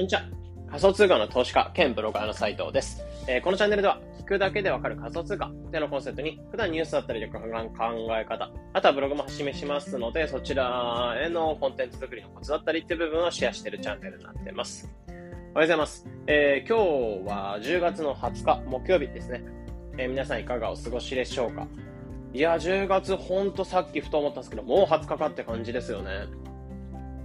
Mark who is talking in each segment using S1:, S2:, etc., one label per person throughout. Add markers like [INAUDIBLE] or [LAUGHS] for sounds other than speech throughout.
S1: こんにちは。仮想通貨の投資家兼ブロガーの斉藤です。えーこのチャンネルでは、聞くだけでわかる仮想通貨っていうのコンセプトに、普段ニュースだったりとか考え方、あとはブログも発信しますので、そちらへのコンテンツ作りのコツだったりっていう部分をシェアしているチャンネルになってます。おはようございます。えー今日は10月の20日、木曜日ですね。えー皆さんいかがお過ごしでしょうか？いや、10月ほんとさっきふと思ったんですけど、もう20日かって感じですよね。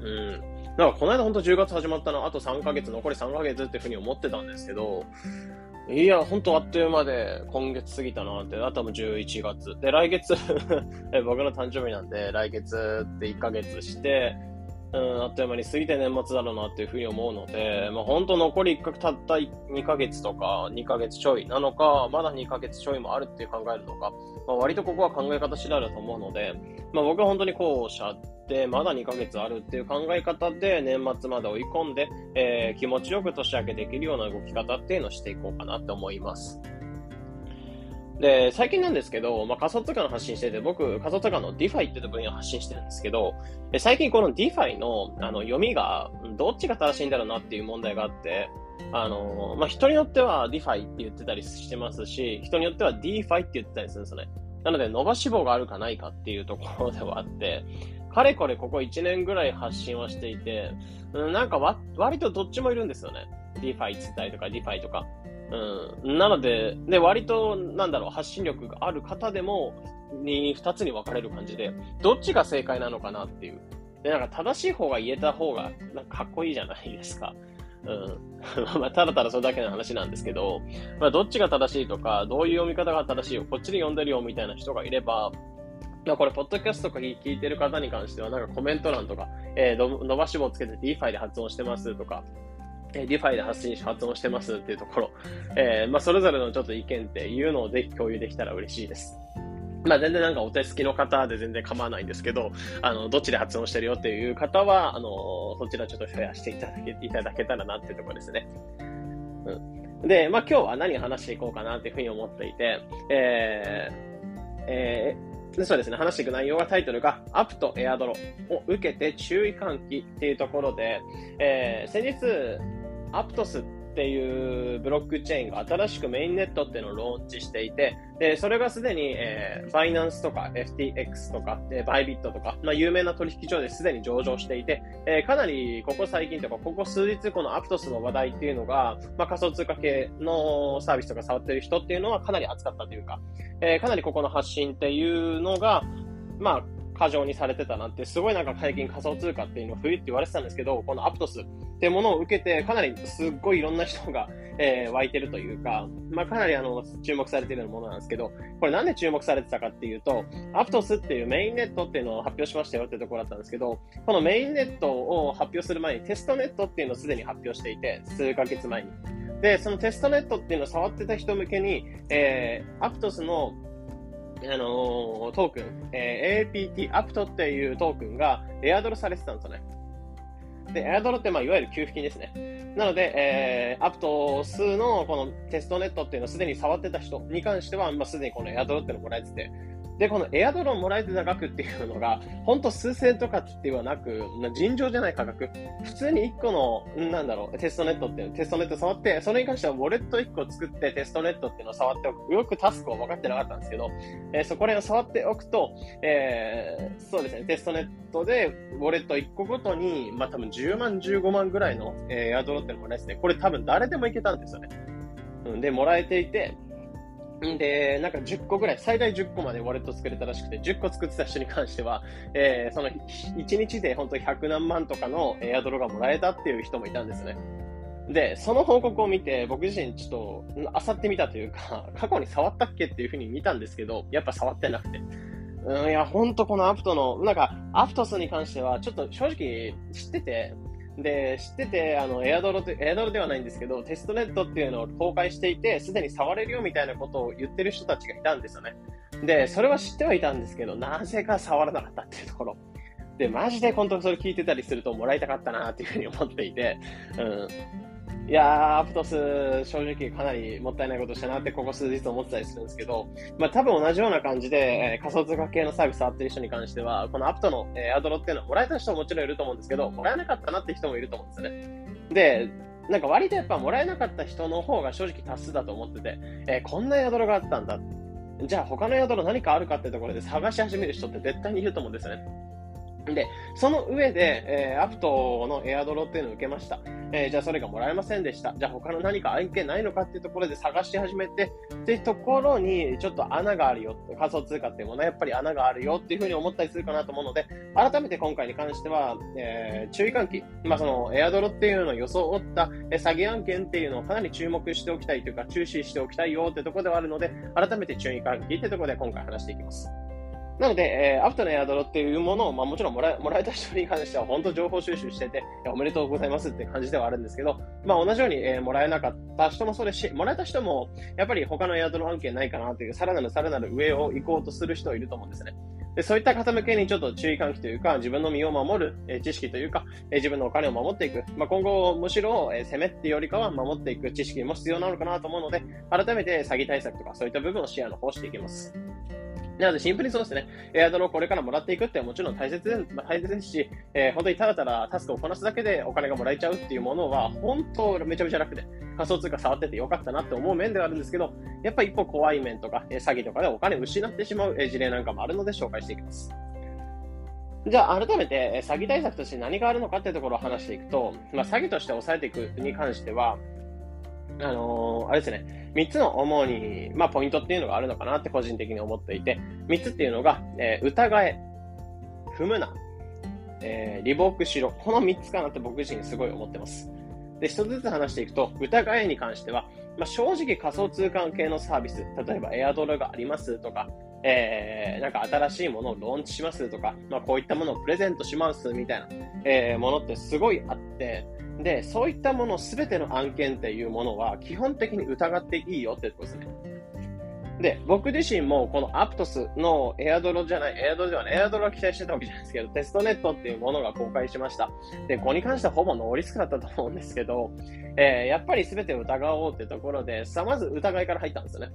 S1: うん。なんかこの間ほんと10月始まったな、あと3ヶ月、残り3ヶ月っていうふうに思ってたんですけど、いや、ほんとあっという間で今月過ぎたなって、あとはもう11月。で、来月 [LAUGHS] 僕の誕生日なんで、来月って1ヶ月して、うん、あっという間に過ぎて年末だろうなっていうふうに思うので、まあ本当残り1かたった2ヶ月とか2ヶ月ちょいなのか、まだ2ヶ月ちょいもあるっていう考えるのか、まあ、割とここは考え方次第だと思うので、まあ僕は本当に後者で、まだ2ヶ月あるっていう考え方で年末まで追い込んで、えー気持ちよく年明けできるような動き方っていうのをしていこうかなって思います。で、最近なんですけど、まあ、仮想通貨の発信してて、僕、仮想通貨の DeFi っていう分野発信してるんですけど、最近この DeFi のあの読みが、どっちが正しいんだろうなっていう問題があって、あの、まあ、人によっては DeFi って言ってたりしてますし、人によっては DeFi って言ってたりするんですよね。なので、伸ばし棒があるかないかっていうところではあって、かれこれここ1年ぐらい発信はしていて、なんかわ割とどっちもいるんですよね。DeFi つったりとか DeFi とか。うん。なので、で、割と、なんだろう、発信力がある方でも、に、二つに分かれる感じで、どっちが正解なのかなっていう。で、なんか正しい方が言えた方が、なんかかっこいいじゃないですか。うん。[LAUGHS] まあ、ただただそれだけの話なんですけど、まあ、どっちが正しいとか、どういう読み方が正しいよ、こっちで読んでるよ、みたいな人がいれば、まあ、これ、ポッドキャストとか聞いてる方に関しては、なんかコメント欄とか、えー伸ばし棒つけて DeFi で発音してますとか、えー DeFi で発信し発音してますっていうところ、えーまあ、それぞれのちょっと意見っていうのをぜひ共有できたら嬉しいです。まあ、全然なんかお手すきの方で全然構わないんですけど、あの、どっちで発音してるよっていう方は、あの、そちらちょっとシェアしていただけいただけたらなっていうところですね。うん。で、まあ、今日は何話していこうかなっていうふうに思っていて、えー、えー、そうですね、話していく内容はタイトルが、アプとエアドロを受けて注意喚起っていうところで、えー、先日、アプトスっていうブロックチェーンが新しくメインネットっていうのをローンチしていて、で、それがすでに、えー、バイナンスとか FTX とか、えーバイビットとか、まあ、有名な取引所ですでに上場していて、えーかなりここ最近とか、ここ数日このアプトスの話題っていうのが、まあ、仮想通貨系のサービスとか触ってる人っていうのはかなり熱かったというか、えーかなりここの発信っていうのが、まあ、過剰にされてたなって、すごいなんか最近仮想通貨っていうのを冬って言われてたんですけど、このアプトスってものを受けて、かなりすっごいいろんな人が、[LAUGHS] えー湧いてるというか、まあかなりあの、注目されてるものなんですけど、これなんで注目されてたかっていうと、アプトスっていうメインネットっていうのを発表しましたよってところだったんですけど、このメインネットを発表する前にテストネットっていうのをすでに発表していて、数ヶ月前に。で、そのテストネットっていうのを触ってた人向けに、えー、アプトスのあのートークン、えー APT、アプトっていうトークンがエアドロされてたんですよね。で、エアドロって、まあ、いわゆる給付金ですね。なので、えー、アプト数のこのテストネットっていうのをすでに触ってた人に関しては、まあ、すでにこのエアドロっていうのもらえてて、で、このエアドロをもらえてた額っていうのが、ほんと数千とかってはなく、尋常じゃない価格。普通に1個の、なんだろう、テストネットっていう、テストネット触って、それに関してはウォレット1個作ってテストネットっていうのを触っておく。よくタスクを分かってなかったんですけど、えーそこら辺を触っておくと、えーそうですね、テストネットでウォレット1個ごとに、まあ多分10万、15万ぐらいの、えーエアドローンっていうのもらえてて、これ多分誰でもいけたんですよね。うん、で、もらえていて、で、なんか10個ぐらい、最大10個までウォレット作れたらしくて、10個作ってた人に関しては、えーその1日で本当100何万とかのエアドロがもらえたっていう人もいたんですね。で、その報告を見て、僕自身ちょっと、あさってみたというか、[LAUGHS] 過去に触ったっけっていうふうに見たんですけど、やっぱ触ってなくて。うん、いや、ほんとこのアプトの、なんか、アプトスに関しては、ちょっと正直知ってて、で、知ってて、あの、エアドロって、エアドロではないんですけど、テストネットっていうのを公開していて、すでに触れるよみたいなことを言ってる人たちがいたんですよね。で、それは知ってはいたんですけど、なぜか触らなかったっていうところ。で、マジで本当にそれ聞いてたりするともらいたかったなっていうふうに思っていて、うん。いやー、アプトス、正直かなりもったいないことしたなってここ数日思ってたりするんですけど、まあ多分同じような感じで、えー、仮想通貨系のサービス触ってる人に関しては、このアプトの、えー、アドロっていうのはもらえた人ももちろんいると思うんですけど、もらえなかったなって人もいると思うんですよね。で、なんか割とやっぱもらえなかった人の方が正直多数だと思ってて、えー、こんな宿があったんだ。じゃあ他の宿何かあるかってところで探し始める人って絶対にいると思うんですよね。で、その上で、えー、アプトのエアドロっていうのを受けました。えー、じゃあそれがもらえませんでした。じゃあ他の何か案件ないのかっていうところで探し始めて、っていうところにちょっと穴があるよ。仮想通貨っていうものはやっぱり穴があるよっていうふうに思ったりするかなと思うので、改めて今回に関しては、えー、注意喚起、まあそのエアドロっていうのを装った、詐欺案件っていうのをかなり注目しておきたいというか、注視しておきたいよってところではあるので、改めて注意喚起ってところで今回話していきます。なので、えー、アフターのエアドロっていうものを、まあもちろんもらもらえた人に関しては本当情報収集してて、おめでとうございますって感じではあるんですけど、まあ同じように、えー、もらえなかった人もそうですし、もらえた人も、やっぱり他のエアドロ案件ないかなっていう、さらなるさらなる上を行こうとする人いると思うんですね。でそういった方向けにちょっと注意喚起というか、自分の身を守る、えー、知識というか、えー、自分のお金を守っていく。まあ、今後、むしろ、えー、攻めっていうよりかは守っていく知識も必要なのかなと思うので、改めて詐欺対策とかそういった部分を視野の方していきます。なので、シンプルにそうですね、エアドロをこれからもらっていくってもちろん大切で,、まあ、大切ですし、えー、本当にただただタスクをこなすだけでお金がもらえちゃうっていうものは、本当めちゃめちゃ楽で、仮想通貨触っててよかったなって思う面ではあるんですけど、やっぱ一歩怖い面とか、えー、詐欺とかでお金を失ってしまう、えー、事例なんかもあるので紹介していきます。じゃあ、改めて、詐欺対策として何があるのかっていうところを話していくと、まあ、詐欺として抑えていくに関しては、あのー、あれですね、3つの主に、まあ、ポイントっていうのがあるのかなって個人的に思っていて、3つっていうのが、えー、疑え、踏むな、えー、リボークしろ。この3つかなって僕自身すごい思ってます。で、一つずつ話していくと、疑えに関しては、まあ、正直仮想通貨系のサービス、例えばエアドルがあります。とか、えー、なんか新しいものをローンチします。とか、まあ、こういったものをプレゼントします。みたいな、えー、ものってすごいあって、で、そういったものすべての案件っていうものは基本的に疑っていいよってことですね。で、僕自身もこのアプトスのエアドロじゃない、エアドロではない、エアドロは期待してたわけじゃないですけど、テストネットっていうものが公開しました。で、ここに関してはほぼノーリスクだったと思うんですけど、えー、やっぱり全てを疑おうってところで、さまず疑いから入ったんですよね。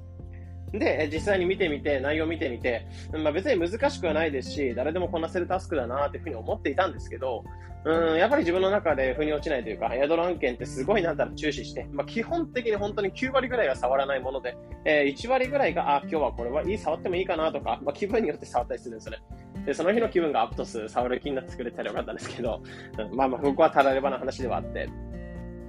S1: で、実際に見てみて、内容を見てみて、まあ、別に難しくはないですし、誰でもこなせるタスクだなっていうふうに思っていたんですけど、うん、やっぱり自分の中で腑に落ちないというか、エアドラ案件ってすごいなんだろう注視して、まあ、基本的に本当に9割ぐらいは触らないもので、えー、1割ぐらいが、あ、今日はこれはいい、触ってもいいかなとか、まあ、気分によって触ったりするんですよね。で、その日の気分がアップトス触る気になってくれたらよかったんですけど、うん、まあまあ、ここはたらればな話ではあって、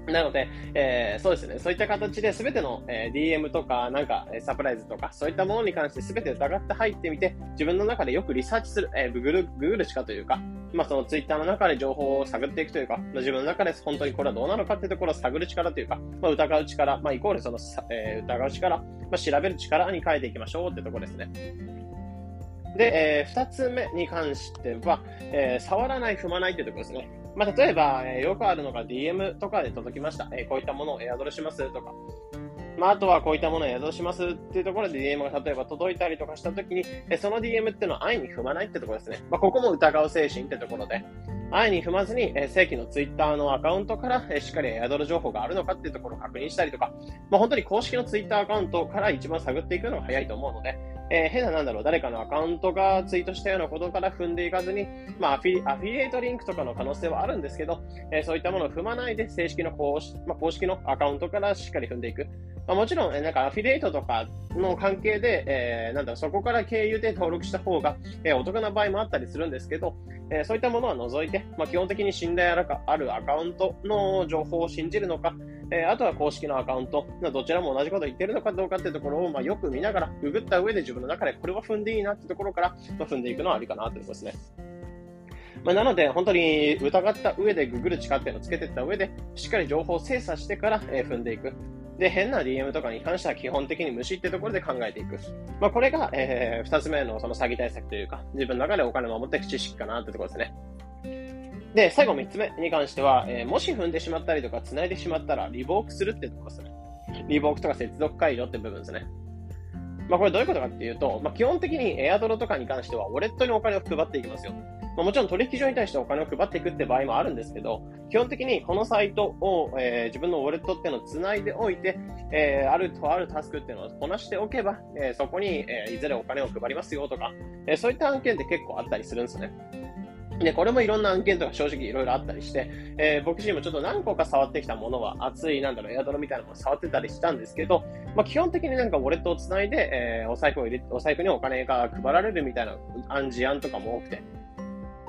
S1: なので、えー、そうですね、そういった形で全ての、えー、DM とか、なんか、サプライズとか、そういったものに関して全て疑って入ってみて、自分の中でよくリサーチする、えー、ググる、ググるしかというか、まあそのツイッターの中で情報を探っていくというか、まあ、自分の中で本当にこれはどうなのかっていうところを探る力というか、まあ疑う力、まあイコールその、えー、疑う力、まあ調べる力に変えていきましょうってところですね。で、えー、二つ目に関しては、えー、触らない、踏まないっていうところですね。まあ、例えば、えー、よくあるのが DM とかで届きました。えー、こういったものをエアドルしますとか。まあ、あとはこういったものをエアドルしますっていうところで DM が例えば届いたりとかしたときに、えー、その DM っていうのは安易に踏まないってところですね。まあ、ここも疑う精神ってところで、安易に踏まずに、えー、正規の Twitter のアカウントから、えー、しっかりエアドル情報があるのかっていうところを確認したりとか、まあ、本当に公式の Twitter アカウントから一番探っていくのが早いと思うので、えー、変ななんだろう、誰かのアカウントがツイートしたようなことから踏んでいかずに、まあ、アフィリエイトリンクとかの可能性はあるんですけど、えー、そういったものを踏まないで、正式の公式,、まあ、公式のアカウントからしっかり踏んでいく。まあ、もちろん、え、なんかアフィリエイトとかの関係で、えー、なんだろ、そこから経由で登録した方が、えー、お得な場合もあったりするんですけど、えー、そういったものは除いて、まあ、基本的に信頼あるアカウントの情報を信じるのか、え、あとは公式のアカウント、どちらも同じこと言ってるのかどうかっていうところを、まあ、よく見ながら、ググった上で自分の中でこれは踏んでいいなってところから、まあ、踏んでいくのはありかなということですね。まあ、なので、本当に疑った上でググる力っていうのをつけていった上で、しっかり情報を精査してから、え、踏んでいく。で、変な DM とかに関しては基本的に無視ってところで考えていく。まあ、これが、えー、二つ目のその詐欺対策というか、自分の中でお金を守っていく知識かなってところですね。で、最後3つ目に関しては、えー、もし踏んでしまったりとか繋いでしまったら、リボークするってところですね。リボークとか接続解除って部分ですね。まあこれどういうことかっていうと、まあ基本的にエアドロとかに関しては、ウォレットにお金を配っていきますよ。まあ、もちろん取引所に対してお金を配っていくって場合もあるんですけど、基本的にこのサイトを、えー、自分のウォレットっていうのを繋いでおいて、えー、あるとあるタスクっていうのをこなしておけば、えー、そこに、えいずれお金を配りますよとか、えそういった案件って結構あったりするんですね。で、これもいろんな案件とか正直いろいろあったりして、えー、僕自身もちょっと何個か触ってきたものは熱い、なんだろう、エアドロみたいなもの触ってたりしたんですけど、まあ、基本的になんかウォレットをつないで、えー、お財布を入れ、お財布にお金が配られるみたいな暗示案とかも多くて、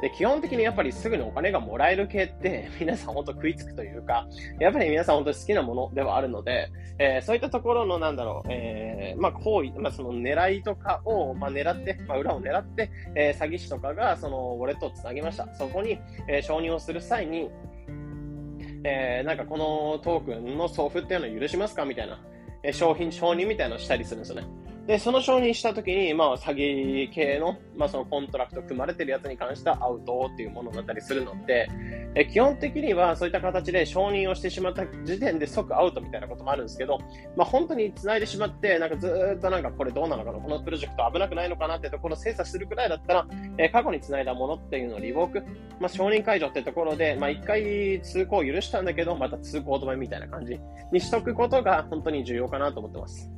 S1: で、基本的にやっぱりすぐにお金がもらえる系って [LAUGHS] 皆さん本当食いつくというか、やっぱり皆さん本当に好きなものではあるので、えー、そういったところのなんだろう、えー、まあ行為、まあその狙いとかを、まあ狙って、まあ裏を狙って、えー、詐欺師とかがそのウォレットをつなぎました。そこに、えー、承認をする際に、えー、なんかこのトークンの送付っていうのを許しますか？みたいな、えー、商品承認みたいなのをしたりするんですよね。で、その承認したときに、まあ、詐欺系の、まあ、そのコントラクト組まれてるやつに関してはアウトっていうものだったりするので、え基本的にはそういった形で承認をしてしまった時点で即アウトみたいなこともあるんですけど、まあ、本当に繋いでしまって、なんかずっとなんかこれどうなのかな、このプロジェクト危なくないのかなってところを精査するくらいだったら、え過去に繋いだものっていうのをリボーク、まあ、承認解除ってところで、まあ、一回通行を許したんだけど、また通行止めみたいな感じにしとくことが本当に重要かなと思ってます。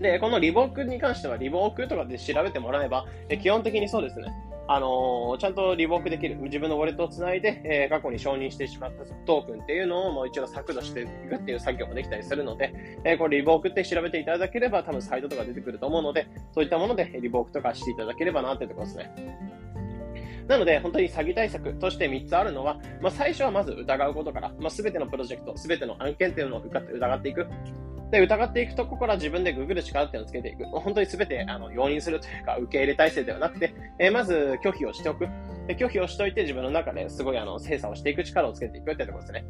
S1: で、このリボークに関しては、リボークとかで調べてもらえば、え基本的にそうですね。あのー、ちゃんとリボークできる。自分のウォレットをつないで、えー、過去に承認してしまったトークンっていうのをもう一度削除していくっていう作業もできたりするので、えー、これリボークって調べていただければ多分サイトとか出てくると思うので、そういったものでリボークとかしていただければなってところですね。なので、本当に詐欺対策として3つあるのは、まあ、最初はまず疑うことから、まあ、全てのプロジェクト、全ての案件っていうのを疑っていく。で、疑っていくとこから自分でググる力っていうのをつけていく。本当に全て、あの、容認するというか、受け入れ体制ではなくて、えー、まず拒否をしておく。で拒否をしておいて自分の中ですごい、あの、精査をしていく力をつけていくっていうところですね。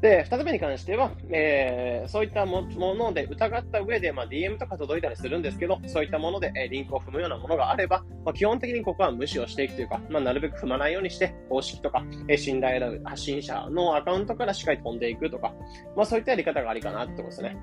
S1: で、二つ目に関しては、えー、そういったもので疑った上で、まあ、DM とか届いたりするんですけど、そういったもので、えー、リンクを踏むようなものがあれば、まあ、基本的にここは無視をしていくというか、まあ、なるべく踏まないようにして、公式とか、えー、信頼の発信者のアカウントからしっかり飛んでいくとか、まあ、そういったやり方がありかなってことですね。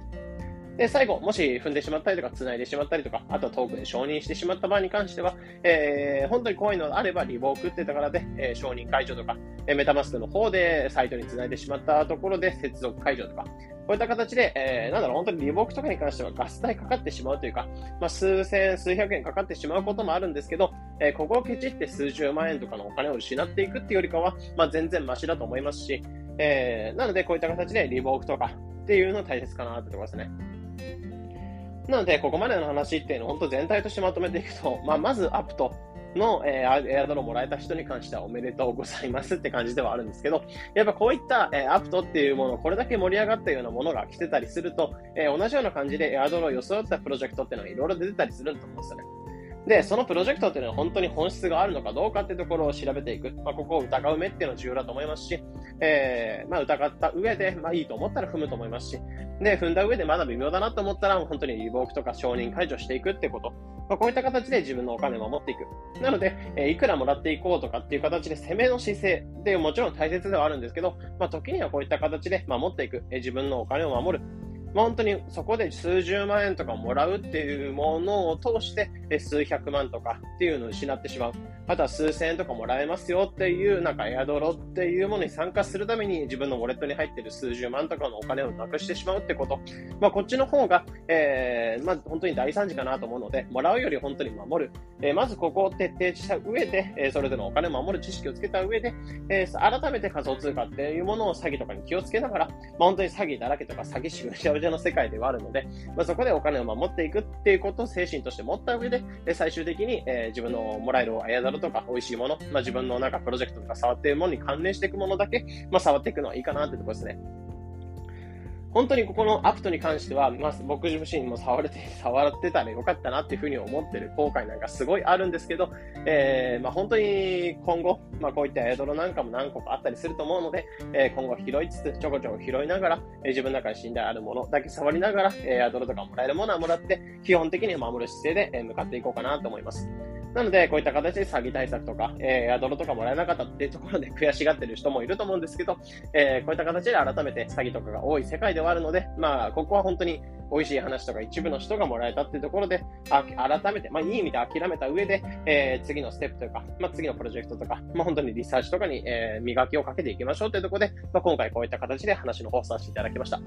S1: で、最後、もし踏んでしまったりとか、繋いでしまったりとか、あとはトークで承認してしまった場合に関しては、えー、本当に怖いのがあれば、リボークってところで、えー、承認解除とか、え、メタマスクの方でサイトに繋いでしまったところで接続解除とか、こういった形で、えー、なんだろう、本当にリボークとかに関してはガス代かかってしまうというか、まあ、数千、数百円かかってしまうこともあるんですけど、えー、ここをケチって数十万円とかのお金を失っていくっていうよりかは、まあ、全然マシだと思いますし、えー、なのでこういった形でリボークとかっていうの大切かなってところですね。なので、ここまでの話っていうのを本当全体としてまとめていくと、まあ、まずアップと、の、えー、エアドロもらえた人に関してはおめでとうございますって感じではあるんですけど、やっぱこういった、えー、アプトっていうもの、これだけ盛り上がったようなものが来てたりすると、えー、同じような感じでエアドロを装ったプロジェクトっていうのがいろいろ出てたりすると思うんですよね。で、そのプロジェクトっていうのは本当に本質があるのかどうかっていうところを調べていく。まあ、ここを疑う目っていうのは重要だと思いますし、えー、まあ、疑った上で、まあ、いいと思ったら踏むと思いますし、で、踏んだ上でまだ微妙だなと思ったら、本当にリボークとか承認解除していくってこと。まあ、こういった形で自分のお金を守っていく。なので、えー、いくらもらっていこうとかっていう形で攻めの姿勢でもちろん大切ではあるんですけど、まあ、時にはこういった形で守っていく。えー、自分のお金を守る。まあ、本当にそこで数十万円とかもらうっていうものを通して、数百万とかっていうのを失ってしまう。あとは数千円とかもらえますよっていう、なんかエアドロっていうものに参加するために自分のウォレットに入ってる数十万とかのお金をなくしてしまうってこと。まあ、こっちの方が、えー、まあ、本当に大惨事かなと思うので、もらうより本当に守る。えー、まずここを徹底した上で、えー、それぞれのお金を守る知識をつけた上で、えー、改めて仮想通貨っていうものを詐欺とかに気をつけながら、まあ、本当に詐欺だらけとか詐欺師がしゃの世界ではあるので、まあ、そこでお金を守っていくっていうことを精神として持った上で、で最終的に、えー、自分のもらえるあやざるとか美味しいもの、まあ、自分のなんかプロジェクトとか触っているものに関連していくものだけ、まあ、触っていくのはいいかなってところですね。本当にここのアプトに関しては、まあ、僕自身も触れて、触ってたらよかったなっていうふうに思ってる後悔なんかすごいあるんですけど、えー、まあ、本当に今後、まあ、こういったエドロなんかも何個かあったりすると思うので、えー、今後拾いつつ、ちょこちょこ拾いながら、えー、自分の中に信頼あるものだけ触りながら、えー、エドロとかもらえるものはもらって、基本的に守る姿勢で、向かっていこうかなと思います。なので、こういった形で詐欺対策とか、えー、アドロとかもらえなかったっていうところで [LAUGHS] 悔しがってる人もいると思うんですけど、えー、こういった形で改めて詐欺とかが多い世界ではあるので、まあ、ここは本当に、美味しい話とか一部の人がもらえたっていうところで、あ改めて、まあ、いい意味で諦めた上で、えー、次のステップというか、まあ、次のプロジェクトとか、まあ、本当にリサーチとかに、えー、磨きをかけていきましょうというところで、まあ、今回こういった形で話の方をさせていただきました。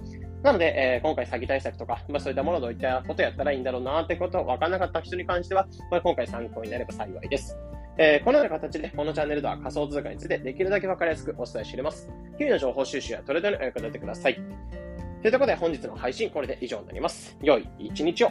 S1: なので、えー、今回詐欺対策とか、まあ、そういったものどういったことやったらいいんだろうなってことを分からなかった人に関しては、まあ、今回参考になれば幸いです。えー、このような形で、このチャンネルでは仮想通貨についてできるだけ分かりやすくお伝えしています。日々の情報収集やトレードにお役立てください。ということで本日の配信これで以上になります。良い一日を。